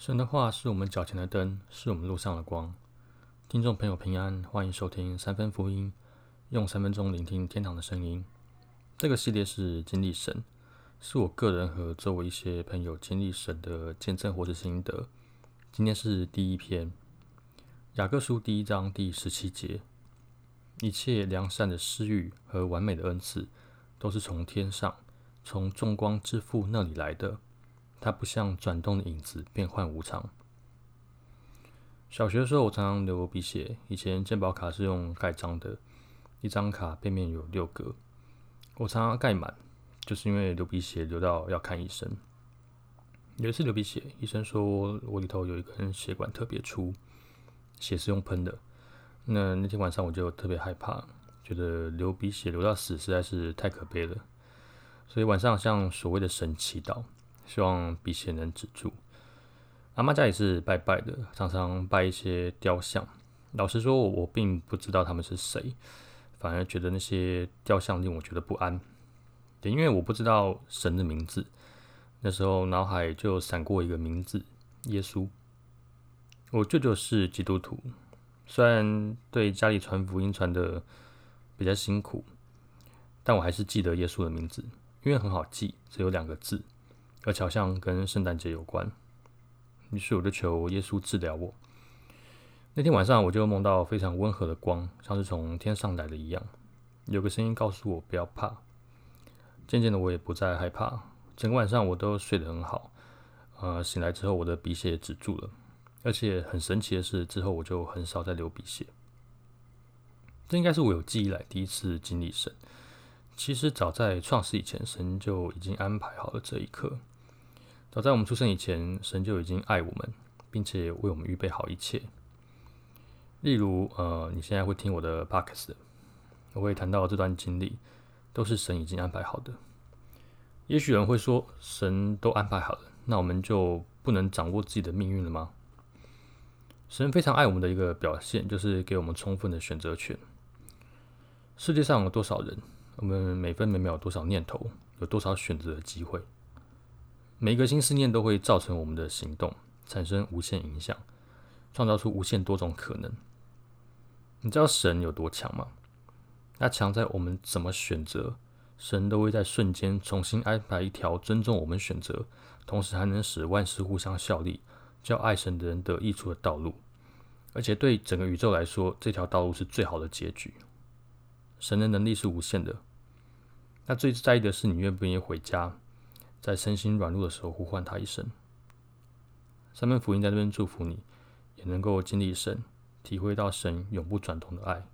神的话是我们脚前的灯，是我们路上的光。听众朋友平安，欢迎收听三分福音，用三分钟聆听天堂的声音。这个系列是经历神，是我个人和周围一些朋友经历神的见证或者心得。今天是第一篇，雅各书第一章第十七节：一切良善的私欲和完美的恩赐，都是从天上，从众光之父那里来的。它不像转动的影子，变幻无常。小学的时候，我常常流鼻血。以前健保卡是用盖章的，一张卡背面有六格，我常常盖满，就是因为流鼻血流到要看医生。有一次流鼻血，医生说我里头有一根血管特别粗，血是用喷的。那那天晚上我就特别害怕，觉得流鼻血流到死实在是太可悲了，所以晚上向所谓的神祈祷。希望鼻血能止住。阿妈家也是拜拜的，常常拜一些雕像。老实说，我并不知道他们是谁，反而觉得那些雕像令我觉得不安。也因为我不知道神的名字，那时候脑海就闪过一个名字——耶稣。我舅舅是基督徒，虽然对家里传福音传的比较辛苦，但我还是记得耶稣的名字，因为很好记，只有两个字。而且好像跟圣诞节有关，于是我就求耶稣治疗我。那天晚上我就梦到非常温和的光，像是从天上来的一样。有个声音告诉我不要怕。渐渐的我也不再害怕，整个晚上我都睡得很好。呃，醒来之后我的鼻血止住了，而且很神奇的是，之后我就很少再流鼻血。这应该是我有记忆来第一次经历神。其实早在创世以前，神就已经安排好了这一刻。早在我们出生以前，神就已经爱我们，并且为我们预备好一切。例如，呃，你现在会听我的 p o d c a 我会谈到这段经历，都是神已经安排好的。也许有人会说，神都安排好了，那我们就不能掌握自己的命运了吗？神非常爱我们的一个表现，就是给我们充分的选择权。世界上有多少人？我们每分每秒有多少念头，有多少选择的机会？每个新思念都会造成我们的行动，产生无限影响，创造出无限多种可能。你知道神有多强吗？那强在我们怎么选择，神都会在瞬间重新安排一条尊重我们选择，同时还能使万事互相效力，叫爱神的人得益处的道路。而且对整个宇宙来说，这条道路是最好的结局。神的能力是无限的。那最在意的是你愿不愿意回家。在身心软弱的时候，呼唤他一声。三份福音在这边祝福你，也能够经历神，体会到神永不转动的爱。